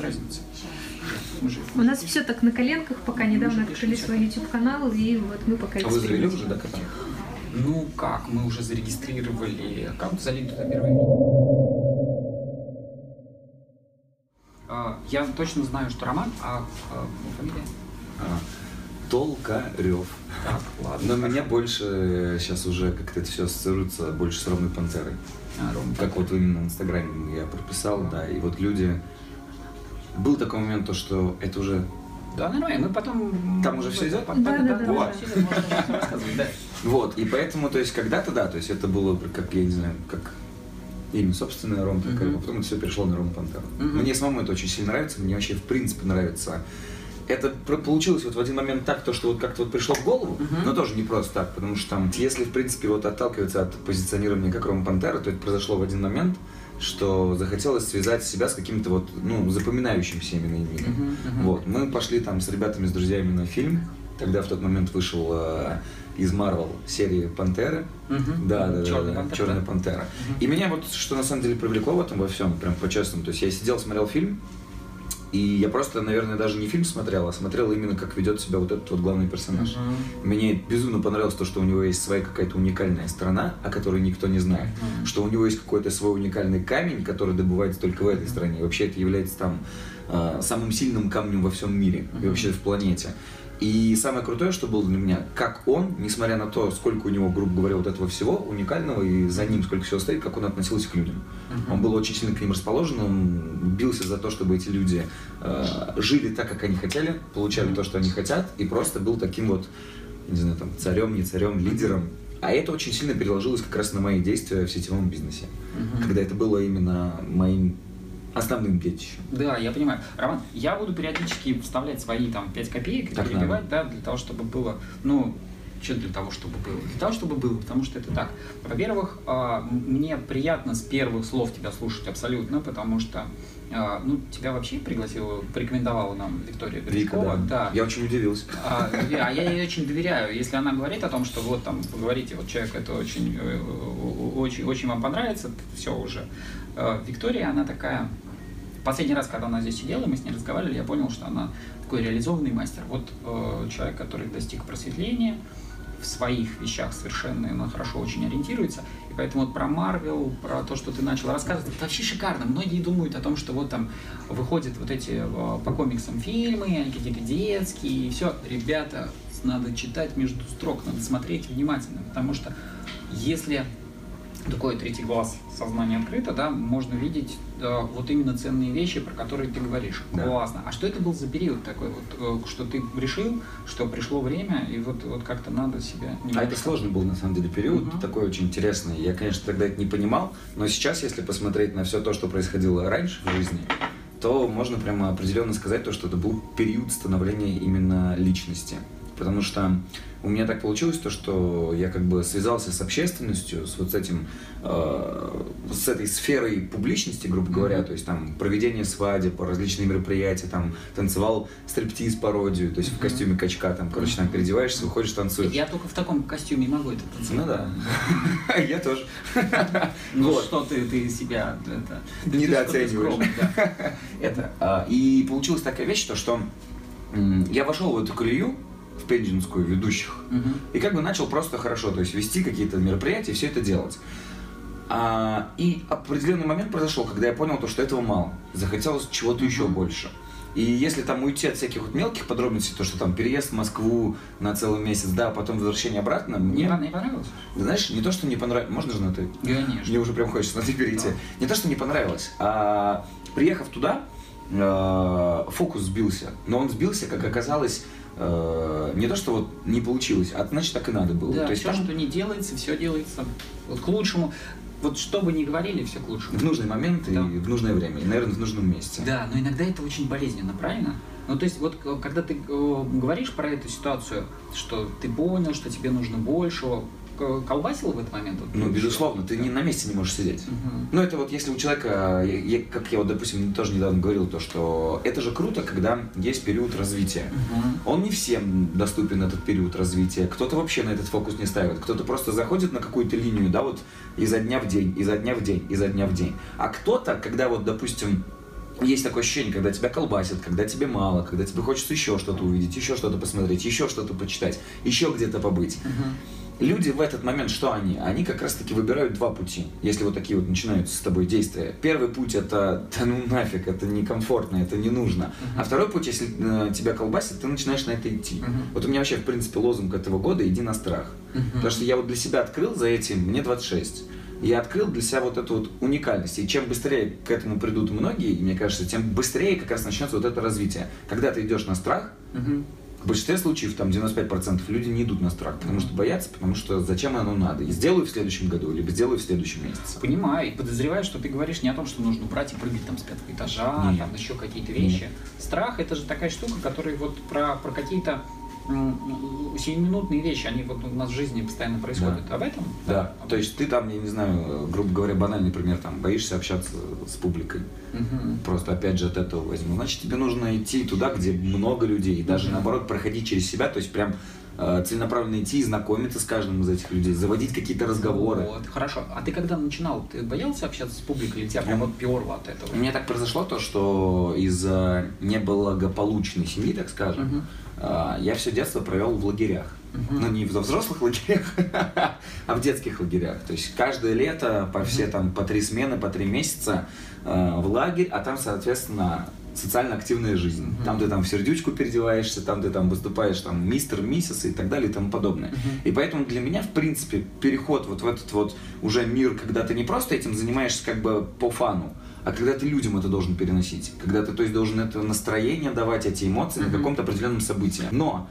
разница? У нас все так на коленках, пока недавно открыли свой YouTube-канал, и вот мы пока А вы завели уже, да, канал? Ну как, мы уже зарегистрировали аккаунт, залили туда первое видео. А, Я точно знаю, что Роман, а, а, фамилия? А, Толкарев. Так, ладно. Но меня больше сейчас уже как-то это все ассоциируется больше с Ромой Пантерой. А, Ром, Как вот именно в Инстаграме я прописал, да, и вот люди... Был такой момент, то, что это уже... Да, нормально, мы потом... Там уже всё идёт? Да, Да, да, да, вот. да. и поэтому, то есть когда-то, да, то есть это было как, я не знаю, как имя собственное Ром Мгм. а потом это все перешло на Рому Пантеру. Мгм. Мне самому это очень сильно нравится, мне вообще в принципе нравится. Это получилось вот в один момент так, то, что вот как-то вот пришло в голову, Мгм. но тоже не просто так, потому что там, если в принципе вот отталкиваться от позиционирования как Рома Пантера, то это произошло в один момент, что захотелось связать себя с каким-то вот, ну, запоминающимся именно именем. Мгм, мгм. Вот, мы пошли там с ребятами, с друзьями на фильм. Тогда в тот момент вышел э, из Марвел серии Пантеры. Мгм. Да, да, Чёрная да, пантера, Черная пантера. Мгм. И меня вот что на самом деле привлекло в этом во всем, прям по-честному. То есть я сидел, смотрел фильм, и я просто, наверное, даже не фильм смотрел, а смотрел именно, как ведет себя вот этот вот главный персонаж. Мгм. Мне безумно понравилось то, что у него есть своя какая-то уникальная сторона, о которой никто не знает. Мгм. Что у него есть какой-то свой уникальный камень, который добывается только в этой стране. И вообще это является там э, самым сильным камнем во всем мире и Мгм. вообще в планете. И самое крутое, что было для меня, как он, несмотря на то, сколько у него, грубо говоря, вот этого всего уникального, и за ним сколько всего стоит, как он относился к людям. Мгм. Он был очень сильно к ним расположен, он бился за то, чтобы эти люди э, жили так, как они хотели, получали то, что они хотят, и просто был таким вот, не знаю, там, царем, не царем, лидером. А это очень сильно переложилось как раз на мои действия в сетевом бизнесе. Мгм. Когда это было именно моим основным детищем. Да, я понимаю. Роман, я буду периодически вставлять свои там 5 копеек и перебивать, да, для того, чтобы было, ну, что для того, чтобы было? Для того, чтобы было, потому что это так. Во-первых, а, мне приятно с первых слов тебя слушать абсолютно, потому что, а, ну, тебя вообще пригласила, порекомендовала нам Виктория Вика, Гречкова. да. Я очень удивился. А, а я ей очень доверяю. Если она говорит о том, что вот там, вы говорите, вот человек это очень, э, очень, очень вам понравится, все уже. Э, Виктория, она такая... Последний раз, когда она здесь сидела, мы с ней разговаривали, я понял, что она такой реализованный мастер. Вот э, человек, который достиг просветления, в своих вещах совершенно она хорошо очень ориентируется. И поэтому вот про Марвел, про то, что ты начал рассказывать, это вообще шикарно. Многие думают о том, что вот там выходят вот эти э, по комиксам фильмы, они какие-то детские, и все. Ребята, надо читать между строк, надо смотреть внимательно, потому что если такой третий глаз сознания открыто, да, можно видеть э, вот именно ценные вещи, про которые ты говоришь. Да. Классно. А что это был за период такой вот, э, что ты решил, что пришло время, и вот, вот как-то надо себя... А немножко- это сложный был на самом деле период, Мгм. такой очень интересный. Я, конечно, тогда это не понимал, но сейчас, если посмотреть на все то, что происходило раньше в жизни, то можно прямо определенно сказать то, что это был период становления именно личности. Потому что у меня так получилось то, что я как бы связался с общественностью, с вот с этим, э, с этой сферой публичности, грубо говоря, Мгм. то есть там проведение свадеб, различные мероприятия, там танцевал стриптиз пародию, то есть в Мгм. костюме качка, там, короче, там переодеваешься, выходишь, танцуешь. Я только в таком костюме могу это танцевать. Ну да. Я тоже. Ну что ты, ты себя Недооцениваешь. Это. а, И получилась такая вещь, то, что я вошел в эту колею, в пенджинскую ведущих, Мгм. и как бы начал просто хорошо, то есть вести какие-то мероприятия, все это делать. А, и определенный момент произошел, когда я понял, то, что этого мало. Захотелось чего-то еще больше. И если там уйти от всяких вот мелких подробностей, то, что там переезд в Москву на целый месяц, да, а потом возвращение обратно, Мне мне, не понравилось? знаешь, не то, что не понравилось, можно же на ты? Конечно. Мне уже прям хочется на ты перейти. Да. Не то, что не понравилось, а приехав туда, э, фокус сбился. Но он сбился, как оказалось, э, не то, что вот не получилось, а значит так и надо было. Да, то есть все, там что не делается, все делается вот к лучшему. Вот что бы ни говорили, все к лучшему. в нужный момент Да. и в нужное время, и, наверное, в нужном месте. Да, но иногда это очень болезненно, правильно? Ну, то есть, вот э, когда ты э, говоришь про эту ситуацию, что ты понял, что тебе нужно большего, колбасило в этот момент? Вот, Ну, ты безусловно, ты Да. не на месте не можешь сидеть. Мгм. Ну, это вот если у человека, я- я- как я вот, допустим, тоже недавно говорил, то, что это же круто, когда есть период развития. Мгм. Он не всем доступен этот период развития. Кто-то вообще на этот фокус не ставит. Кто-то просто заходит на какую-то линию, да, вот изо дня в день, изо дня в день, изо дня в день. А кто-то, когда вот, допустим, есть такое ощущение, когда тебя колбасит, когда тебе мало, когда тебе хочется еще что-то увидеть, еще что-то посмотреть, еще что-то почитать, еще где-то побыть. Люди в этот момент, что они? Они как раз таки выбирают два пути, если вот такие вот начинаются с тобой действия. Первый путь это, да ну нафиг, это некомфортно, это не нужно. А второй путь, если э, тебя колбасит, ты начинаешь на это идти. Вот у меня вообще, в принципе, лозунг этого года «иди на страх». Потому что я вот для себя открыл за этим, мне 26 я открыл для себя вот эту вот уникальность. И чем быстрее к этому придут многие, мне кажется, тем быстрее как раз начнется вот это развитие. Когда ты идешь на страх, угу. В большинстве случаев, там 95% люди не идут на страх, потому что боятся, потому что зачем оно надо. И сделаю в следующем году, либо сделаю в следующем месяце. Понимаю, и подозреваю, что ты говоришь не о том, что нужно брать и прыгать там с пятого этажа, Нет. там еще какие-то вещи. Нет. Страх это же такая штука, которая вот про, про какие-то сиюминутные вещи, они вот у нас в жизни постоянно происходят. Да. Об этом? Да. да. То есть ты там, я не знаю, грубо говоря, банальный пример, там, боишься общаться с публикой. Угу. Просто опять же от этого возьму. Значит, тебе нужно идти туда, где много людей. И даже угу. наоборот проходить через себя, то есть прям целенаправленно идти и знакомиться с каждым из этих людей, заводить какие-то разговоры. Вот, хорошо. А ты когда начинал, ты боялся общаться с публикой или тебя прям вот перло от этого? У меня так произошло то, что из-за неблагополучной семьи, так скажем, угу я все детство провел в лагерях. Uh-huh. Ну, не в взрослых лагерях, а в детских лагерях. То есть каждое лето по все там по три смены, по три месяца э, в лагерь, а там, соответственно, социально активная жизнь. Uh-huh. Там ты там в сердючку переодеваешься, там ты там выступаешь там мистер, миссис и так далее и тому подобное. Uh-huh. И поэтому для меня, в принципе, переход вот в этот вот уже мир, когда ты не просто этим занимаешься как бы по фану, а когда ты людям это должен переносить, когда ты, то есть, должен это настроение давать, эти эмоции mm-hmm. на каком-то определенном событии. Но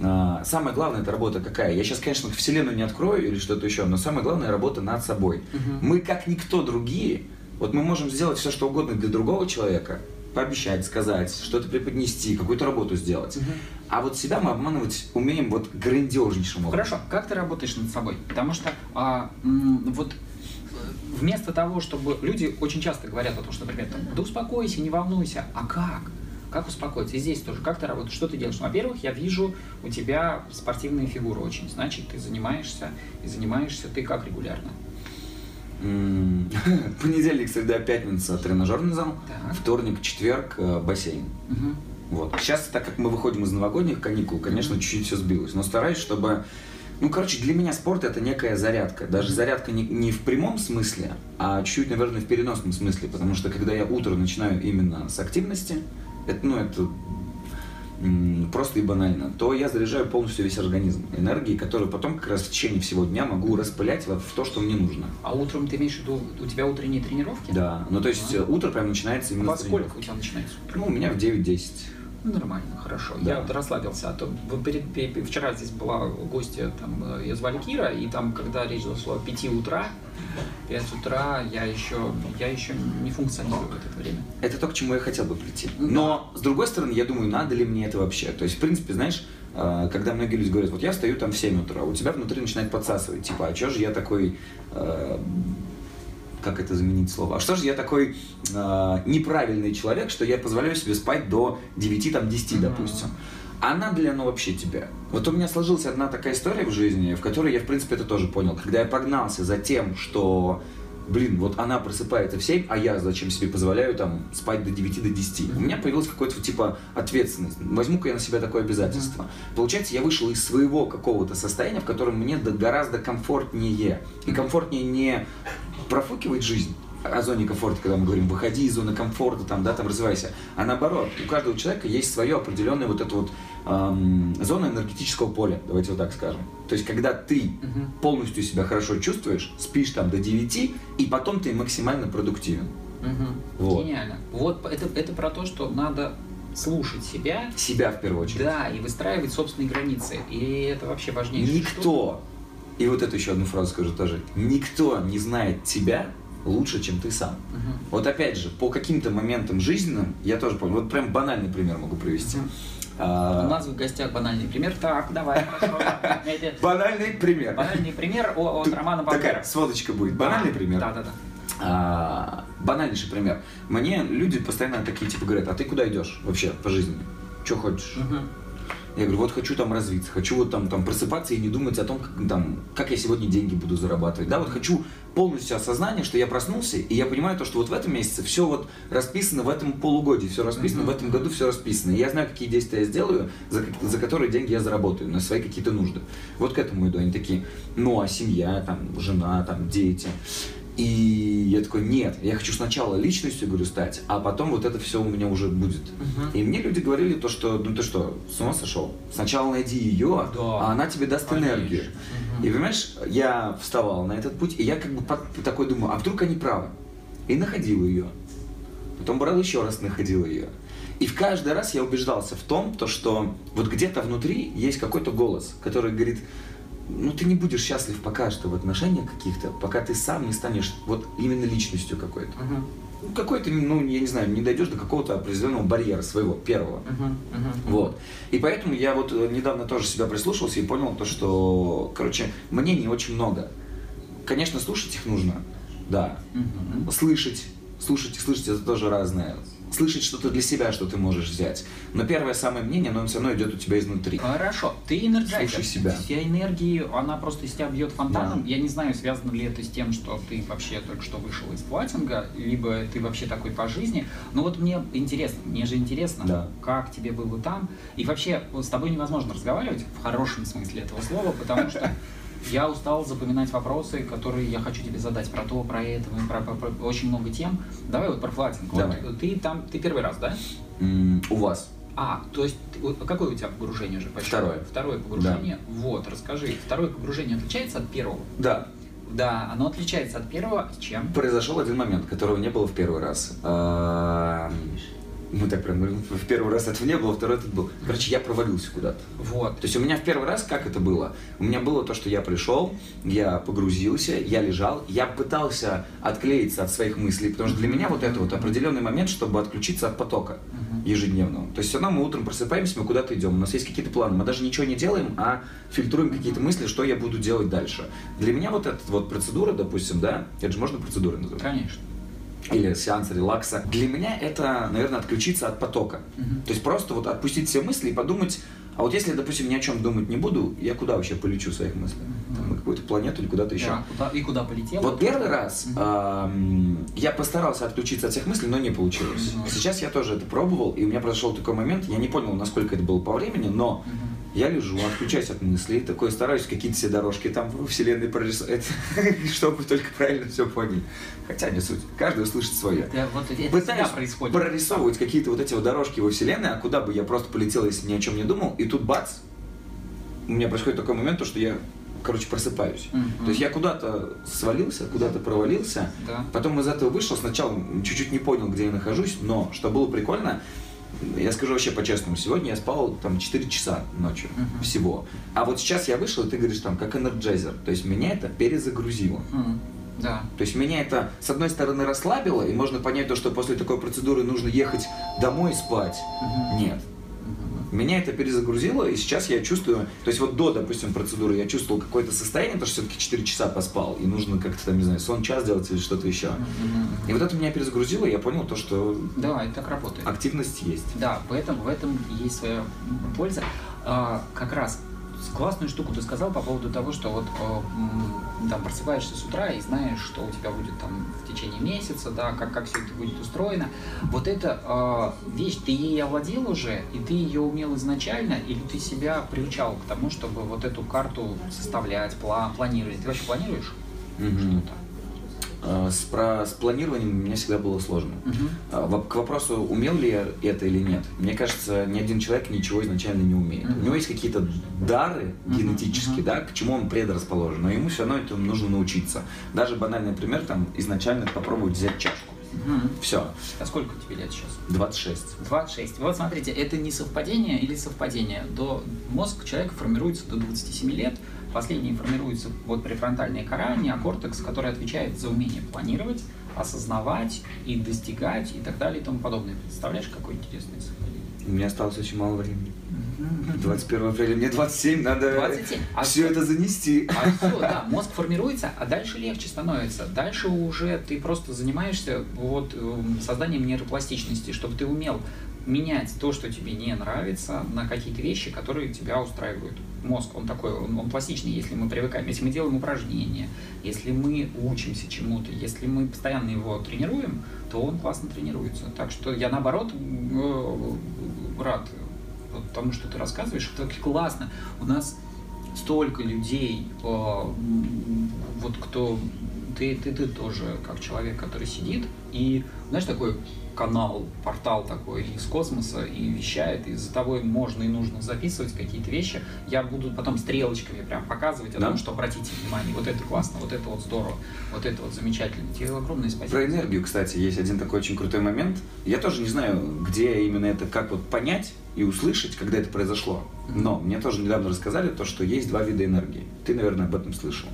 э, самое главное это работа какая? Я сейчас, конечно, вселенную не открою или что-то еще, но самое главное работа над собой. Mm-hmm. Мы как никто другие, вот мы можем сделать все, что угодно для другого человека, пообещать, сказать, что-то преподнести, какую-то работу сделать. Угу. А вот себя мы обманывать умеем вот грандиознейшим образом. Хорошо, как ты работаешь над собой? Потому что а, вот вместо того, чтобы люди очень часто говорят о том, что, например, там, да успокойся, не волнуйся, а как? Как успокоиться? И здесь тоже. Как ты работаешь? Что ты делаешь? Ну, во-первых, я вижу у тебя спортивные фигуры очень. Значит, ты занимаешься, и занимаешься ты как регулярно? Понедельник, среда, пятница тренажерный зал. Вторник, четверг э, бассейн. Вот. Сейчас, так как мы выходим из новогодних каникул, конечно, чуть-чуть все сбилось. Но стараюсь, чтобы ну, короче, для меня спорт это некая зарядка. Даже зарядка не, не в прямом смысле, а чуть-чуть, наверное, в переносном смысле. Потому что когда я утро начинаю именно с активности, это, ну, это просто и банально, то я заряжаю полностью весь организм энергией, которую потом как раз в течение всего дня могу распылять в, в то, что мне нужно. А утром ты имеешь в виду, у тебя утренние тренировки? Да, ну то есть а. утро прям начинается именно а с сколько у тебя начинается? Ну, у меня в 9-10. Нормально, хорошо. Да. Я расслабился. А то перед, вчера здесь была гостья, там, э, ее звали Кира, и там, когда речь зашла о 5 утра, 5 утра я еще, я еще не функционирую в это время. Это то, к чему я хотел бы прийти. Но, с другой стороны, я думаю, надо ли мне это вообще? То есть, в принципе, знаешь, э, когда многие люди говорят, вот я встаю там в 7 утра, у тебя внутри начинает подсасывать, типа, а что же я такой э, как это заменить слово? А что же я такой э, неправильный человек, что я позволяю себе спать до 9-10, там, mm-hmm. допустим? А надо ли оно вообще тебя? Вот у меня сложилась одна такая история в жизни, в которой я, в принципе, это тоже понял. Когда я погнался за тем, что блин, вот она просыпается в 7, а я зачем себе позволяю там спать до 9, до 10. У меня появилась какая-то типа ответственность. Возьму-ка я на себя такое обязательство. Получается, я вышел из своего какого-то состояния, в котором мне гораздо комфортнее. И комфортнее не профукивать жизнь, о зоне комфорта, когда мы говорим, выходи из зоны комфорта, там, да, там развивайся. А наоборот, у каждого человека есть свое определенное вот это вот эм, зона энергетического поля, давайте вот так скажем. То есть, когда ты угу. полностью себя хорошо чувствуешь, спишь там до 9, и потом ты максимально продуктивен. Угу. Вот. Гениально. Вот это, это про то, что надо слушать себя. Себя в первую очередь. Да, и выстраивать собственные границы. И это вообще важнее. Никто, и вот эту еще одну фразу скажу тоже, никто не знает тебя лучше, чем ты сам. Угу. Вот опять же, по каким-то моментам жизненным, я тоже помню, вот прям банальный пример могу привести. Угу. А... У нас в гостях банальный пример. Так, давай, Банальный пример. Банальный пример от Романа. Такая сводочка будет. Банальный пример. Да, да, да. А, банальнейший пример. Мне люди постоянно такие типа говорят, а ты куда идешь вообще по жизни? Что хочешь? Я говорю, вот хочу там развиться, хочу вот там, там просыпаться и не думать о том, как, там, как я сегодня деньги буду зарабатывать. Да, вот хочу полностью осознание, что я проснулся, и я понимаю то, что вот в этом месяце все вот расписано в этом полугодии, все расписано, в этом году все расписано. И я знаю, какие действия я сделаю, за, за которые деньги я заработаю, на свои какие-то нужды. Вот к этому иду. Они такие, ну а семья, там, жена, там, дети. И я такой, нет, я хочу сначала личностью, говорю, стать, а потом вот это все у меня уже будет. Мгм. И мне люди говорили то, что, ну ты что, с ума сошел? Сначала найди ее, Да. а она тебе даст Конечно. энергию. Мгм. И понимаешь, я вставал на этот путь, и я как бы под- такой думаю, а вдруг они правы? И находил ее. Потом брал еще раз, находил ее. И в каждый раз я убеждался в том, то, что вот где-то внутри есть какой-то голос, который говорит, ну ты не будешь счастлив пока что в отношениях каких-то, пока ты сам не станешь вот именно личностью какой-то. Ну, какой-то, ну, я не знаю, не дойдешь до какого-то определенного барьера своего, первого. Мгм. Вот. И поэтому я вот э, недавно тоже себя прислушался и понял то, что, короче, мнений очень много. Конечно, слушать их нужно, да. Мгм. Слышать, слушать и слышать это тоже разное. Слышать что-то для себя, что ты можешь взять. Но первое самое мнение, оно все равно идет у тебя изнутри. Хорошо, ты энерджайзер. Слушай себя. Вся энергия, она просто из тебя бьет фонтаном. Я не знаю, связано ли это с тем, что ты вообще только что вышел из флоатинга, либо ты вообще такой по жизни. Но вот мне интересно, мне же интересно, Да. как тебе было там. И вообще, с тобой невозможно разговаривать в хорошем смысле этого слова, потому что я устал запоминать вопросы, которые я хочу тебе задать про то, про это, про, про- про очень много тем. Давай вот про флатинг. Вот Давай. ты там, ты первый раз, да? М, У вас. А, то есть, вот какое у тебя погружение уже почти? Второе. Второе погружение. Вот, расскажи. Второе погружение отличается от первого? Да, Да, оно отличается от первого чем? произошел один момент, которого не было в первый раз. Мы так прям говорим, в первый раз этого не было, второй этот был. Короче, я провалился куда-то. Вот. То есть у меня в первый раз как это было? У меня было то, что я пришел, я погрузился, я лежал, я пытался отклеиться от своих мыслей, потому что для меня вот это вот определенный момент, чтобы отключиться от потока ежедневного. То есть все равно мы утром просыпаемся, мы куда-то идем, у нас есть какие-то планы, мы даже ничего не делаем, а фильтруем какие-то мысли, что я буду делать дальше. Для меня вот эта вот процедура, допустим, да, это же можно процедурой называть, Конечно. Или сеанс релакса. Для меня это, наверное, отключиться от потока. Мгм. То есть просто вот отпустить все мысли и подумать, а вот если, допустим, ни о чем думать не буду, я куда вообще полечу своих мыслях? Там, на какую-то планету или куда-то еще. Да, куда- и куда полетел? Вот первый раз ам, я постарался отключиться от всех мыслей, но не получилось. Мгм. Сейчас я тоже это пробовал, и у меня произошел такой момент, я не понял, насколько это было по времени, но Мгм. Я лежу, отключаюсь от мыслей, такой стараюсь какие-то все дорожки там во вселенной прорисовать, чтобы только правильно все поняли. Хотя не суть, каждый услышит свое. Да, вот это Пытаюсь происходит. прорисовывать какие-то вот эти вот дорожки во вселенной, а куда бы я просто полетел, если ни о чем не думал, и тут бац, у меня происходит такой момент, то, что я, короче, просыпаюсь. Мгм. То есть я куда-то свалился, куда-то провалился, Да. потом из этого вышел, сначала чуть-чуть не понял, где я нахожусь, но что было прикольно, я скажу вообще по-честному, сегодня я спал там 4 часа ночью Мгм. всего. А вот сейчас я вышел, и ты говоришь там, как энерджайзер. То есть меня это перезагрузило. Мгм. Да. То есть меня это, с одной стороны, расслабило, и можно понять то, что после такой процедуры нужно ехать домой и спать. Мгм. Нет. Меня это перезагрузило, и сейчас я чувствую, то есть вот до, допустим, процедуры я чувствовал какое-то состояние, то, что все-таки 4 часа поспал, и нужно как-то там, не знаю, сон час делать или что-то еще. Мгм. И вот это меня перезагрузило, и я понял то, что Да, это так работает. активность есть. Да, в этом, в этом есть своя польза. А, как раз классную штуку ты сказал по поводу того, что вот э, там просыпаешься с утра и знаешь, что у тебя будет там в течение месяца, да, как, как все это будет устроено. Вот эта э, вещь, ты ей овладел уже, и ты ее умел изначально, или ты себя приучал к тому, чтобы вот эту карту составлять, пла- планировать? Ты вообще планируешь Мгм. что-то? А, С, про, с планированием меня всегда было сложно. Воп- К вопросу, умел ли я это или нет, мне кажется, ни один человек ничего изначально не умеет. Мгм. У него есть какие-то дары генетические, мгм. да, к чему он предрасположен, но ему все равно этому нужно научиться. Даже банальный пример, там, изначально попробовать взять чашку. Мгм. Все, А сколько тебе лет сейчас? 26. 26. Вот смотрите, это не совпадение или совпадение. До, мозг человека формируется до 27 лет. Последний формируется вот префронтальная кора, неокортекс, который отвечает за умение планировать, осознавать и достигать и так далее и тому подобное. Представляешь, какое интересное совпадение? У меня осталось очень мало времени. 21 апреля, мне 27, надо 27. А все это занести. А все, да, мозг формируется, а дальше легче становится. Дальше уже ты просто занимаешься вот эм, созданием нейропластичности, чтобы ты умел менять то, что тебе не нравится, на какие-то вещи, которые тебя устраивают. Мозг, он такой, он, он пластичный, если мы привыкаем, если мы делаем упражнения, если мы учимся чему-то, если мы постоянно его тренируем, то он классно тренируется. Так что я наоборот э, рад тому, что ты рассказываешь, это классно. У нас столько людей, э, вот кто ты, ты, ты тоже как человек, который сидит и, знаешь, такой канал, портал такой из космоса и вещает, и за тобой можно и нужно записывать какие-то вещи. Я буду потом стрелочками прям показывать о да? том, что обратите внимание, вот это классно, вот это вот здорово, вот это вот замечательно. Тебе огромное спасибо. Про энергию, кстати, есть один такой очень крутой момент. Я тоже не знаю, где именно это, как вот понять и услышать, когда это произошло. Но мне тоже недавно рассказали то, что есть два вида энергии. Ты, наверное, об этом слышал.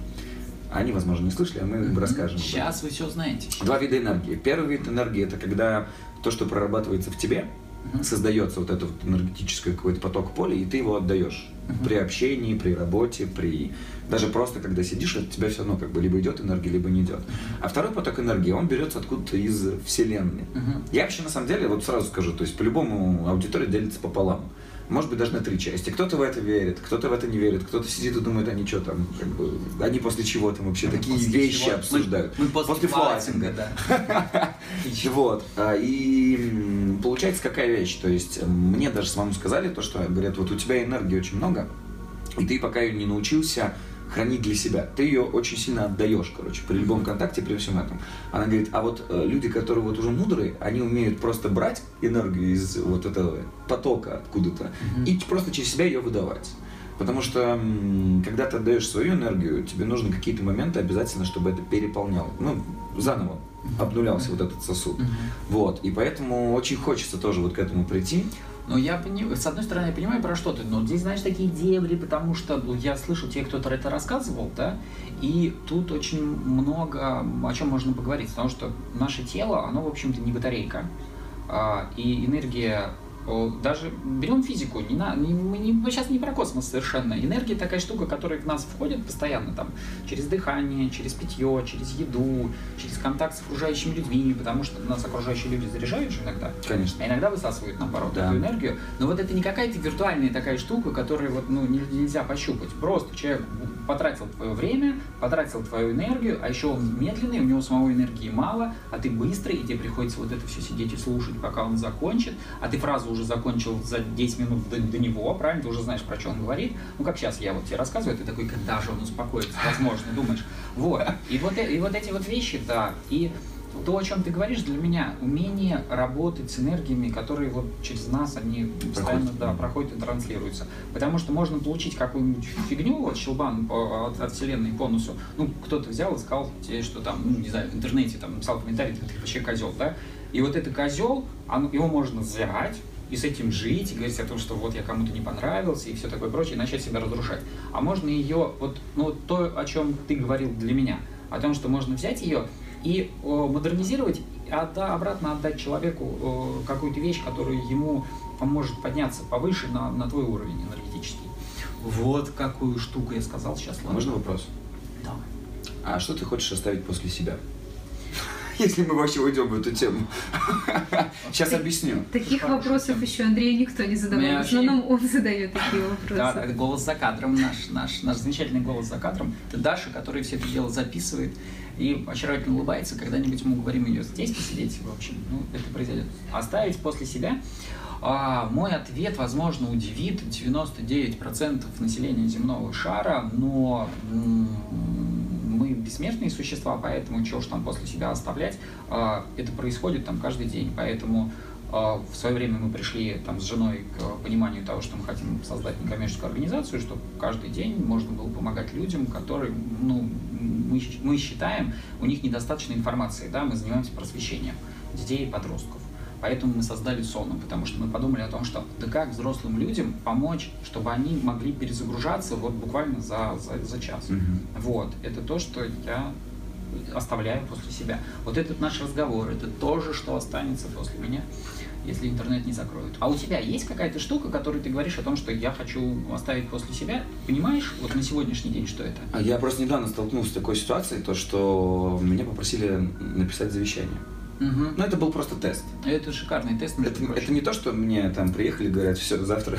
Они, возможно, не слышали, а мы им расскажем. Сейчас вы все знаете. Два вида энергии. Первый вид энергии это когда то, что прорабатывается в тебе, uh создается вот этот вот энергетический какой-то поток поля, и ты его отдаешь uh при общении, при работе, при даже просто когда сидишь, от тебя все равно как бы либо идет энергия, либо не идет. А второй поток энергии, он берется откуда-то из вселенной. uh Я вообще на самом деле, вот сразу скажу, то есть по-любому аудитория делится пополам может быть, даже на три части. Кто-то в это верит, кто-то в это не верит, кто-то сидит и думает, они что там, как бы, они после чего там вообще мы такие вещи чего? обсуждают. Мы, мы после, после флатинга, да. Вот. А, и получается какая вещь, то есть мне даже самому сказали то, что говорят, вот у тебя энергии очень много, и ты пока ее не научился хранить для себя. Ты ее очень сильно отдаешь, короче, при любом контакте, при всем этом. Она говорит, а вот э, люди, которые вот уже мудрые, они умеют просто брать энергию из вот этого потока откуда-то mm-hmm. и просто через себя ее выдавать. Потому что когда ты отдаешь свою энергию, тебе нужны какие-то моменты обязательно, чтобы это переполняло. Ну, заново обнулялся вот этот сосуд. Mm-hmm. Вот. И поэтому очень хочется тоже вот к этому прийти. Но я понимаю, с одной стороны, я понимаю, про что ты, но здесь, знаешь, такие дебри, потому что ну, я слышал, тебе кто-то это рассказывал, да, и тут очень много о чем можно поговорить, потому что наше тело, оно, в общем-то, не батарейка, а, и энергия даже берем физику, не на, не, мы, не, мы сейчас не про космос совершенно. Энергия такая штука, которая в нас входит постоянно там через дыхание, через питье, через еду, через контакт с окружающими людьми, потому что нас окружающие люди заряжают же иногда. Конечно. А иногда высасывают наоборот да. эту энергию. Но вот это не какая-то виртуальная такая штука, которую вот ну нельзя пощупать. Просто человек потратил твое время, потратил твою энергию, а еще он медленный, у него самого энергии мало, а ты быстрый, и тебе приходится вот это все сидеть и слушать, пока он закончит, а ты фразу уже закончил за 10 минут до, до него, правильно? Ты уже знаешь, про что он говорит. Ну, как сейчас я вот тебе рассказываю, ты такой, когда же он успокоится, возможно, думаешь. Вот. И вот, и вот эти вот вещи, да. И то, о чем ты говоришь, для меня умение работать с энергиями, которые вот через нас, они постоянно да, проходят и транслируются. Потому что можно получить какую-нибудь фигню, вот щелбан от, от вселенной по носу. Ну, кто-то взял и сказал тебе, что там, ну, не знаю, в интернете там написал комментарий, ты вообще козел, да? И вот это козел, его можно взять, и с этим жить, и говорить о том, что вот я кому-то не понравился, и все такое прочее, и начать себя разрушать. А можно ее, вот, ну, то, о чем ты говорил для меня, о том, что можно взять ее и о, модернизировать, а да, обратно отдать человеку какую-то вещь, которая ему поможет подняться повыше на, на твой уровень энергетический. Вот какую штуку я сказал сейчас. Ладно. Можно вопрос? Да. А что ты хочешь оставить после себя? если мы вообще уйдем в эту тему. Сейчас объясню. Таких вопросов еще Андрею никто не задавал. В основном он задает такие вопросы. Да, это голос за кадром наш, наш, наш замечательный голос за кадром. Это Даша, которая все это дело записывает и очаровательно улыбается. Когда-нибудь мы уговорим ее здесь посидеть, в общем, ну, это произойдет. Оставить после себя а, мой ответ, возможно, удивит 99% населения земного шара, но мы бессмертные существа, поэтому чего уж там после себя оставлять, а, это происходит там каждый день, поэтому а, в свое время мы пришли там с женой к пониманию того, что мы хотим создать некоммерческую организацию, чтобы каждый день можно было помогать людям, которые, ну, мы, мы считаем, у них недостаточно информации, да, мы занимаемся просвещением детей и подростков. Поэтому мы создали Сону, потому что мы подумали о том, что да как взрослым людям помочь, чтобы они могли перезагружаться вот буквально за, за, за час. Угу. Вот, это то, что я оставляю после себя. Вот этот наш разговор, это тоже, что останется после меня, если интернет не закроют. А у тебя есть какая-то штука, которую ты говоришь о том, что я хочу оставить после себя? Понимаешь, вот на сегодняшний день, что это? А Я просто недавно столкнулся с такой ситуацией, то, что меня попросили написать завещание. Угу. Но это был просто тест. Это шикарный тест. Это, это не то, что мне там приехали, говорят, все, завтра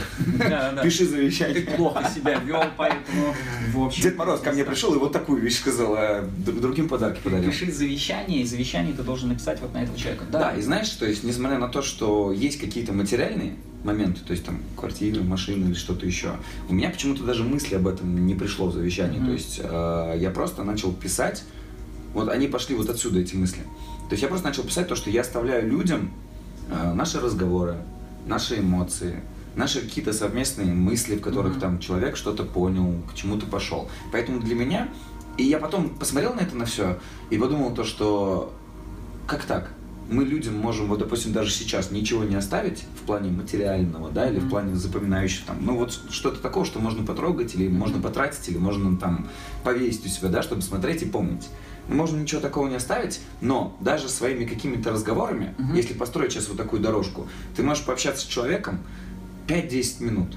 пиши завещание. Ты плохо себя вел, поэтому в общем. Дед Мороз ко мне пришел и вот такую вещь сказал, а другим подарки подарил. Пиши завещание, и завещание ты должен написать вот на этого человека. Да, и знаешь, то есть, несмотря на то, что есть какие-то материальные моменты, то есть там квартира, машина или что-то еще, у меня почему-то даже мысли об этом не пришло в завещании. То есть э, я просто начал писать, вот они пошли вот отсюда эти мысли. То есть я просто начал писать то, что я оставляю людям э, наши разговоры, наши эмоции, наши какие-то совместные мысли, в которых mm-hmm. там человек что-то понял, к чему-то пошел. Поэтому для меня, и я потом посмотрел на это на все и подумал то, что как так? Мы людям можем, вот, допустим, даже сейчас ничего не оставить в плане материального, да, или mm-hmm. в плане запоминающего, там, ну вот что-то такого, что можно потрогать, или mm-hmm. можно потратить, или можно там повесить у себя, да, чтобы смотреть и помнить можно ничего такого не оставить, но даже своими какими-то разговорами, угу. если построить сейчас вот такую дорожку, ты можешь пообщаться с человеком 5-10 минут.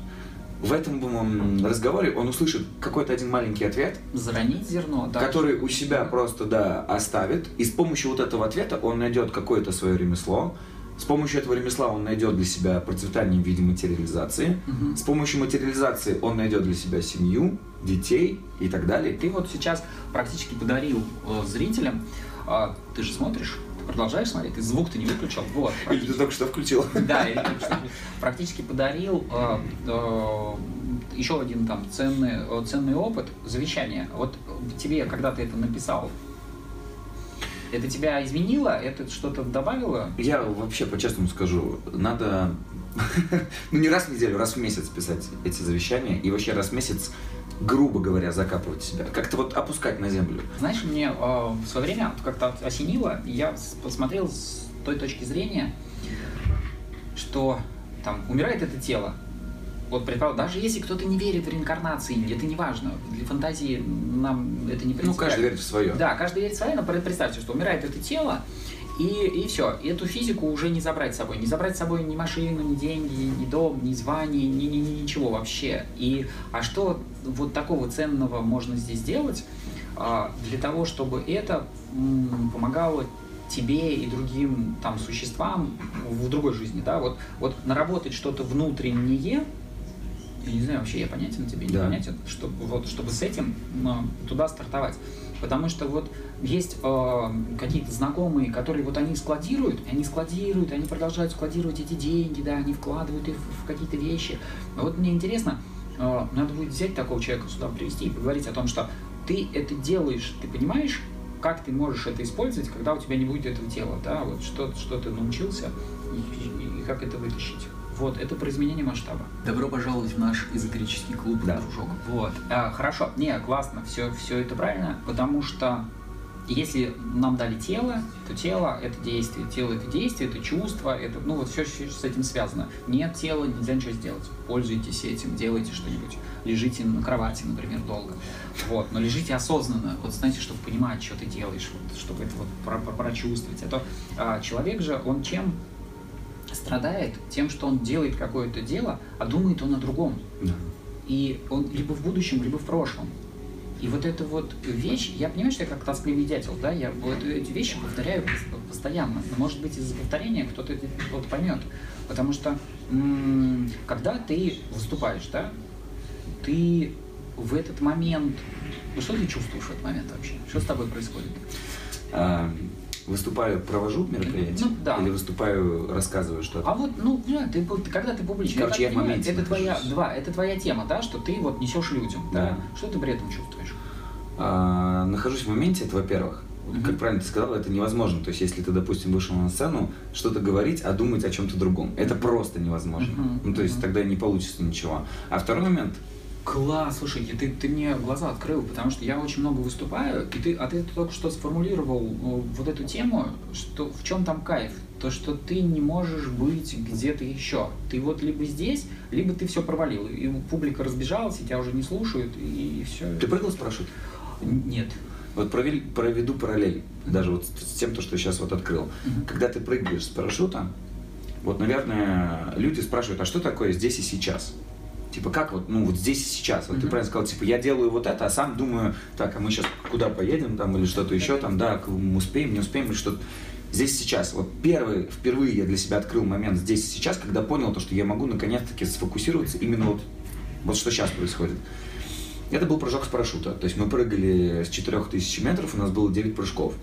В этом разговоре он услышит какой-то один маленький ответ. Заронить зерно, да. Который у себя просто, да, оставит. И с помощью вот этого ответа он найдет какое-то свое ремесло, с помощью этого ремесла он найдет для себя процветание в виде материализации. Угу. С помощью материализации он найдет для себя семью, детей и так далее. Ты вот сейчас практически подарил э, зрителям, э, ты же смотришь, продолжаешь смотреть, ты звук ты не выключил. Вот, или ты только что включил. Да, или что практически подарил э, э, еще один там ценный, ценный опыт, завещание. Вот тебе, когда ты это написал, это тебя изменило? Это что-то добавило? Я вообще по-честному скажу, надо ну не раз в неделю, раз в месяц писать эти завещания и вообще раз в месяц грубо говоря, закапывать себя, как-то вот опускать на землю. Знаешь, мне э, в свое время как-то осенило, я посмотрел с той точки зрения, что там умирает это тело, вот предположим, даже если кто-то не верит в реинкарнации, это не важно. Для фантазии нам это не принципиально. Ну, каждый верит в свое. Да, каждый верит в свое, но представьте, что умирает это тело, и, и все. И эту физику уже не забрать с собой. Не забрать с собой ни машину, ни деньги, ни дом, ни звание, ни, ни, ни ничего вообще. И, а что вот такого ценного можно здесь делать а, для того, чтобы это помогало тебе и другим там существам в другой жизни, да, вот, вот наработать что-то внутреннее, я не знаю, вообще я понятен тебе, не да. понятен, чтобы, вот, чтобы с этим туда стартовать. Потому что вот есть э, какие-то знакомые, которые вот они складируют, они складируют, они продолжают складировать эти деньги, да, они вкладывают их в, какие-то вещи. Но вот мне интересно, э, надо будет взять такого человека сюда привести и поговорить о том, что ты это делаешь, ты понимаешь, как ты можешь это использовать, когда у тебя не будет этого тела, да, вот что, что ты научился и, и, и как это вытащить. Вот, это про изменение масштаба. Добро пожаловать в наш эзотерический клуб, да. дружок. Вот. А, хорошо, не, классно, все, все это правильно, потому что если нам дали тело, то тело – это действие, тело – это действие, это чувство, это, ну вот все, все с этим связано. Нет тела, нельзя ничего сделать. Пользуйтесь этим, делайте что-нибудь. Лежите на кровати, например, долго. Вот, но лежите осознанно, вот знаете, чтобы понимать, что ты делаешь, вот, чтобы это вот про про прочувствовать. А то а, человек же, он чем страдает тем, что он делает какое-то дело, а думает он о другом. Да. И он либо в будущем, либо в прошлом. И вот эта вот вещь, я понимаю, что я как тоскливый дятел, да, я вот эти вещи повторяю постоянно. Но, может быть, из-за повторения кто-то это вот поймет. Потому что, когда ты выступаешь, да, ты в этот момент, ну что ты чувствуешь в этот момент вообще? Что с тобой происходит? Выступаю, провожу мероприятие? Ну, да. Или выступаю, рассказываю что-то? А вот, ну, ты, ты, когда ты публично, Короче, я, я в моменте это твоя, два, это твоя тема, да, что ты вот несешь людям, да. да? Что ты при этом чувствуешь? А, нахожусь в моменте, это во-первых. Mm-hmm. Как правильно ты сказал, это невозможно. То есть, если ты, допустим, вышел на сцену, что-то говорить, а думать о чем-то другом, это просто невозможно. Mm-hmm. Ну, то есть, тогда не получится ничего. А второй момент, Класс, слушай, ты, ты мне глаза открыл, потому что я очень много выступаю, и ты, а ты только что сформулировал э, вот эту тему, что в чем там кайф, то что ты не можешь быть где-то еще. Ты вот либо здесь, либо ты все провалил, и публика разбежалась, и тебя уже не слушают, и все. Ты прыгал с парашютом? Нет. Вот провели, проведу параллель, даже вот с тем, то, что сейчас вот открыл. Угу. Когда ты прыгаешь с парашюта, вот, наверное, люди спрашивают, а что такое здесь и сейчас? Типа, как вот, ну, вот здесь и сейчас. Вот mm-hmm. ты правильно сказал, типа, я делаю вот это, а сам думаю, так, а мы сейчас куда поедем там или что-то еще там, да, мы успеем, не успеем или что-то. здесь сейчас. Вот первый, впервые я для себя открыл момент здесь и сейчас, когда понял то, что я могу наконец-таки сфокусироваться именно вот, вот что сейчас происходит. Это был прыжок с парашюта. То есть мы прыгали с 4000 метров, у нас было 9 прыжков.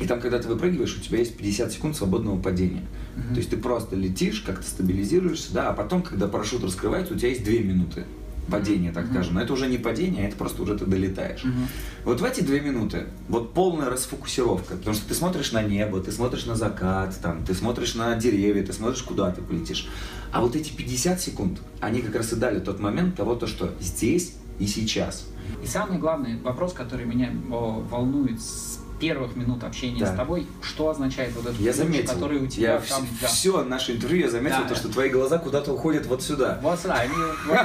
И там, когда ты выпрыгиваешь, у тебя есть 50 секунд свободного падения. Uh-huh. То есть ты просто летишь, как-то стабилизируешься, да, а потом, когда парашют раскрывается, у тебя есть 2 минуты падения, так uh-huh. скажем. Но это уже не падение, а это просто уже ты долетаешь. Uh-huh. Вот в эти две минуты вот полная расфокусировка, потому что ты смотришь на небо, ты смотришь на закат, там, ты смотришь на деревья, ты смотришь, куда ты полетишь. А вот эти 50 секунд, они как раз и дали тот момент того, то, что здесь и сейчас. И самый главный вопрос, который меня волнует с первых минут общения да. с тобой, что означает вот этот я ключ, заметил. который у тебя я там... В, да. Все наше интервью я заметил, да, то, что твои глаза куда-то уходят вот сюда. Вот сюда. Они, вот,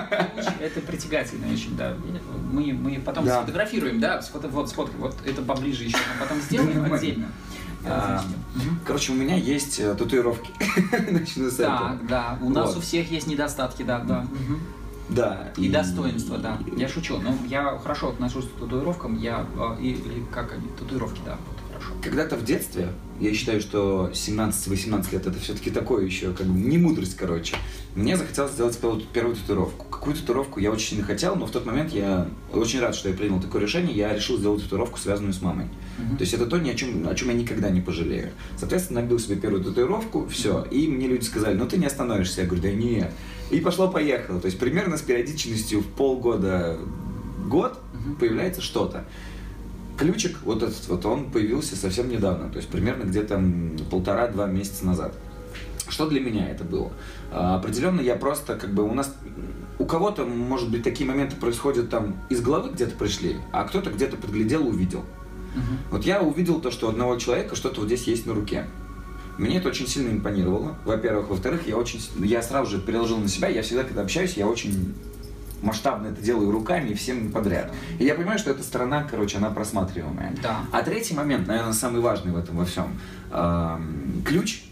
это притягательно очень, да. Мы, мы потом да. сфотографируем, да, сфото, вот сфоткай, вот это поближе еще, а потом сделаем отдельно. А, короче, у меня есть э, татуировки. Начну с этого. Да, да. У нас у всех есть недостатки, да, да. Да. И, и достоинство, да. Я шучу, но я хорошо отношусь к татуировкам, я, и, или как они, татуировки, да, вот хорошо. Когда-то в детстве, я считаю, что 17-18 лет это все-таки такое еще, как бы не мудрость, короче. Мне захотелось сделать первую, первую татуировку. Какую татуировку я очень сильно хотел, но в тот момент я очень рад, что я принял такое решение, я решил сделать татуировку, связанную с мамой. Uh-huh. То есть это то, ни о чем, о чем я никогда не пожалею. Соответственно, набил себе первую татуировку, все, и мне люди сказали, ну ты не остановишься. Я говорю, да нет. И пошло-поехало. То есть примерно с периодичностью в полгода, год угу. появляется что-то. Ключик, вот этот вот, он появился совсем недавно, то есть примерно где-то полтора-два месяца назад. Что для меня это было? А, определенно я просто как бы у нас у кого-то, может быть, такие моменты происходят там из головы где-то пришли, а кто-то где-то подглядел, увидел. Угу. Вот я увидел то, что у одного человека что-то вот здесь есть на руке. Мне это очень сильно импонировало, во-первых. Во-вторых, я очень, я сразу же переложил на себя, я всегда, когда общаюсь, я очень масштабно это делаю руками и всем подряд. И я понимаю, что эта сторона, короче, она просматриваемая. Да. А третий момент, наверное, самый важный в этом во всем. Эм, ключ,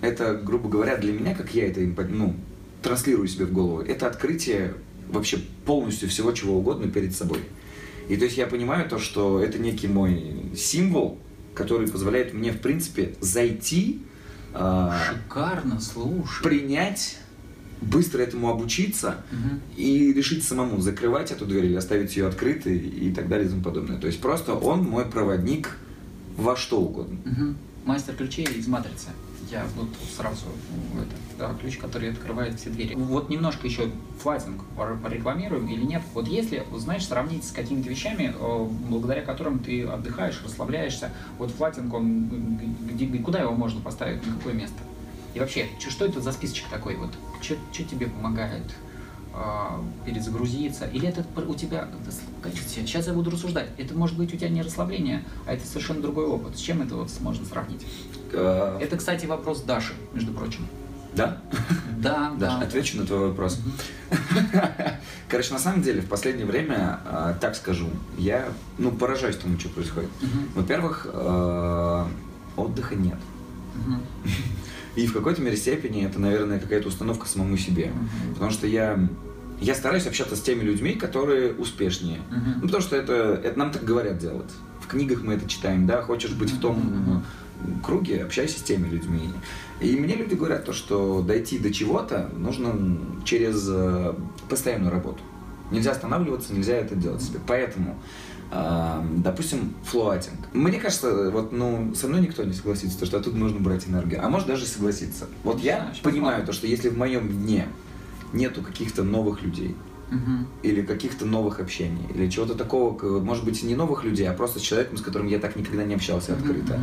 это, грубо говоря, для меня, как я это ну, транслирую себе в голову, это открытие вообще полностью всего чего угодно перед собой. И то есть я понимаю то, что это некий мой символ, который позволяет мне, в принципе, зайти, э, Шикарно, слушай. принять, быстро этому обучиться угу. и решить самому, закрывать эту дверь или оставить ее открытой и так далее и тому подобное. То есть просто он мой проводник во что угодно. Угу. Мастер ключей из матрицы я вот сразу это, да, ключ, который открывает все двери. Вот немножко еще флайтинг порекламируем или нет. Вот если, знаешь, сравнить с какими-то вещами, э, благодаря которым ты отдыхаешь, расслабляешься, вот флайтинг, он, где, куда его можно поставить, на какое место? И вообще, что это за списочек такой вот? Что тебе помогает? А, перезагрузиться, или это у тебя, сейчас я буду рассуждать, это может быть у тебя не расслабление, а это совершенно другой опыт. С чем это вот можно сравнить? А... Это, кстати, вопрос Даши, между прочим. Да? Да, да. Отвечу на твой вопрос. Короче, на самом деле, в последнее время, а, так скажу, я, ну, поражаюсь тому, что происходит. Во-первых, а, отдыха нет. И в какой-то мере степени это, наверное, какая-то установка самому себе. Uh-huh. Потому что я, я стараюсь общаться с теми людьми, которые успешнее. Uh-huh. Ну, потому что это, это нам так говорят делать. В книгах мы это читаем, да, хочешь быть uh-huh. в том uh-huh. круге, общайся с теми людьми. И мне люди говорят то, что дойти до чего-то нужно через э, постоянную работу. Нельзя останавливаться, нельзя это делать себе. Поэтому допустим, флоатинг. Мне кажется, вот, ну, со мной никто не согласится, что оттуда нужно брать энергию. А может даже согласиться. Вот я Знаешь, понимаю то, что если в моем дне нету каких-то новых людей, угу. или каких-то новых общений, или чего-то такого, может быть, не новых людей, а просто с человеком, с которым я так никогда не общался открыто. Угу.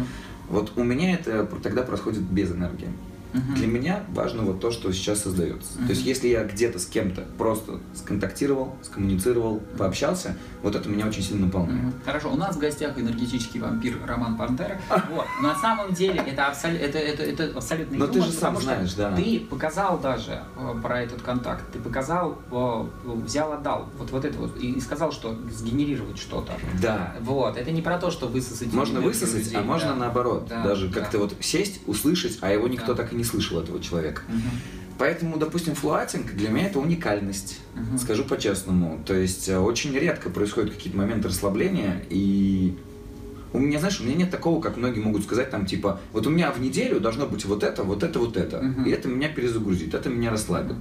Вот у меня это тогда происходит без энергии. Угу. Для меня важно вот то, что сейчас создается. Угу. То есть, если я где-то с кем-то просто сконтактировал, скоммуницировал, пообщался, вот это меня очень сильно наполняет. Угу. Хорошо, у нас в гостях энергетический вампир Роман Пантера. Вот. На самом деле это, абсол... это, это, это абсолютно Но ты же сам знаешь, да. Ты показал даже э, про этот контакт, ты показал, э, взял, отдал, вот, вот это вот, и сказал, что сгенерировать что-то. Да. Вот, это не про то, что высосать. Можно высосать, людей, а можно да. наоборот. Да, даже да. как-то вот сесть, услышать, а его никто да. так и не слышал, этого человека. Угу. Поэтому, допустим, флуатинг для меня это уникальность, угу. скажу по-честному. То есть э, очень редко происходят какие-то моменты расслабления, и У меня, знаешь, у меня нет такого, как многие могут сказать, там, типа, вот у меня в неделю должно быть вот это, вот это, вот это. Мгм. И это меня перезагрузит, это меня расслабит.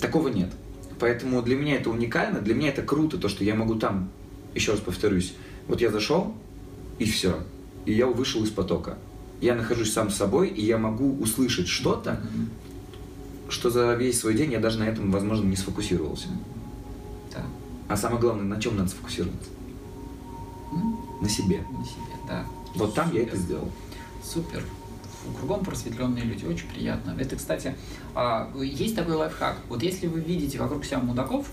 Такого нет. Поэтому для меня это уникально, для меня это круто, то, что я могу там, еще раз повторюсь, вот я зашел, и все. И я вышел из потока. Я нахожусь сам с собой, и я могу услышать что-то, что за весь свой день я даже на этом, возможно, не сфокусировался. Да. А самое главное, на чем надо сфокусироваться? М? На себе. На себе, да. Вот там я это Супер. сделал. Супер. Фу, Кругом просветленные люди, очень приятно. Это, кстати, а, есть такой лайфхак. Вот если вы видите вокруг себя мудаков,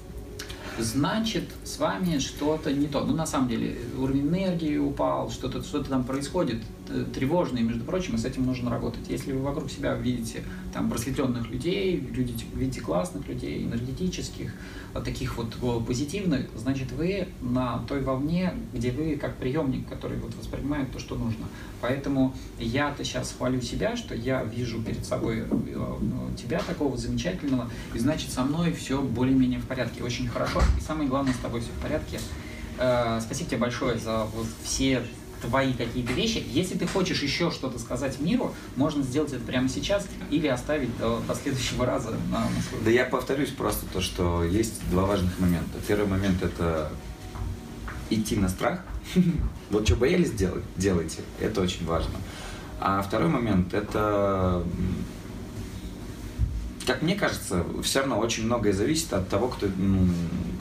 значит с вами что-то не то. Ну, на самом деле, уровень энергии упал, что-то что там происходит э, тревожное, между прочим, и с этим нужно работать. Если вы вокруг себя видите там просветленных людей, видите, видите классных людей, энергетических, вот таких вот о, позитивных, значит, вы на той волне, где вы как приемник, который вот воспринимает то, что нужно. Поэтому я-то сейчас хвалю себя, что я вижу перед собой э, ну, тебя такого замечательного, и значит со мной все более-менее в порядке, очень хорошо, и самое главное, с тобой все в порядке. Э, Спасибо тебе большое за вот все твои какие-то вещи. Если ты хочешь еще что-то сказать миру, можно сделать это прямо сейчас или оставить до, до следующего раза на, на свой Да я повторюсь просто то, что есть два важных момента. Первый момент это идти на страх. Вот что боялись делать, делайте. Это очень важно. А второй момент это, как мне кажется, все равно очень многое зависит от того, кто, ну,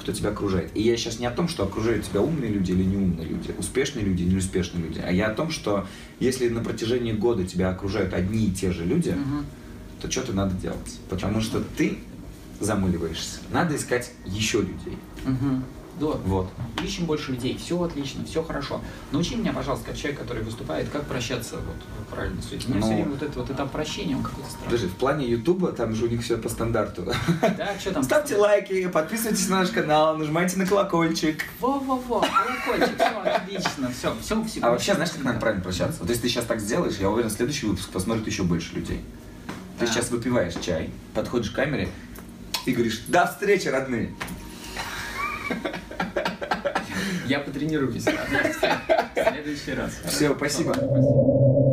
кто тебя окружает. И я сейчас не о том, что окружают тебя умные люди или неумные люди, успешные люди или неуспешные люди, а я о том, что если на протяжении года тебя окружают одни и те же люди, Мгм. то что-то надо делать. Потому что ты замыливаешься. Надо искать еще людей. Мгм. Здорово. Вот. Ищем больше людей, все отлично, все хорошо. Научи меня, пожалуйста, как человек, который выступает, как прощаться вот, правильно с людьми. У меня Ну, все время вот это вот этап прощения, он какой-то странный. Подожди, в плане Ютуба там же у них все по стандарту. Да, что там? Ставьте лайки, подписывайтесь на наш канал, нажимайте на колокольчик. Во-во-во, колокольчик, все отлично, все, все, все. А вообще, знаешь, как надо правильно прощаться? Вот если ты сейчас так сделаешь, я уверен, следующий выпуск посмотрит еще больше людей. Ты Да. сейчас выпиваешь чай, подходишь к камере и говоришь, до встречи, родные. Я потренируюсь. В следующий раз. Всё, спасибо. Спасибо.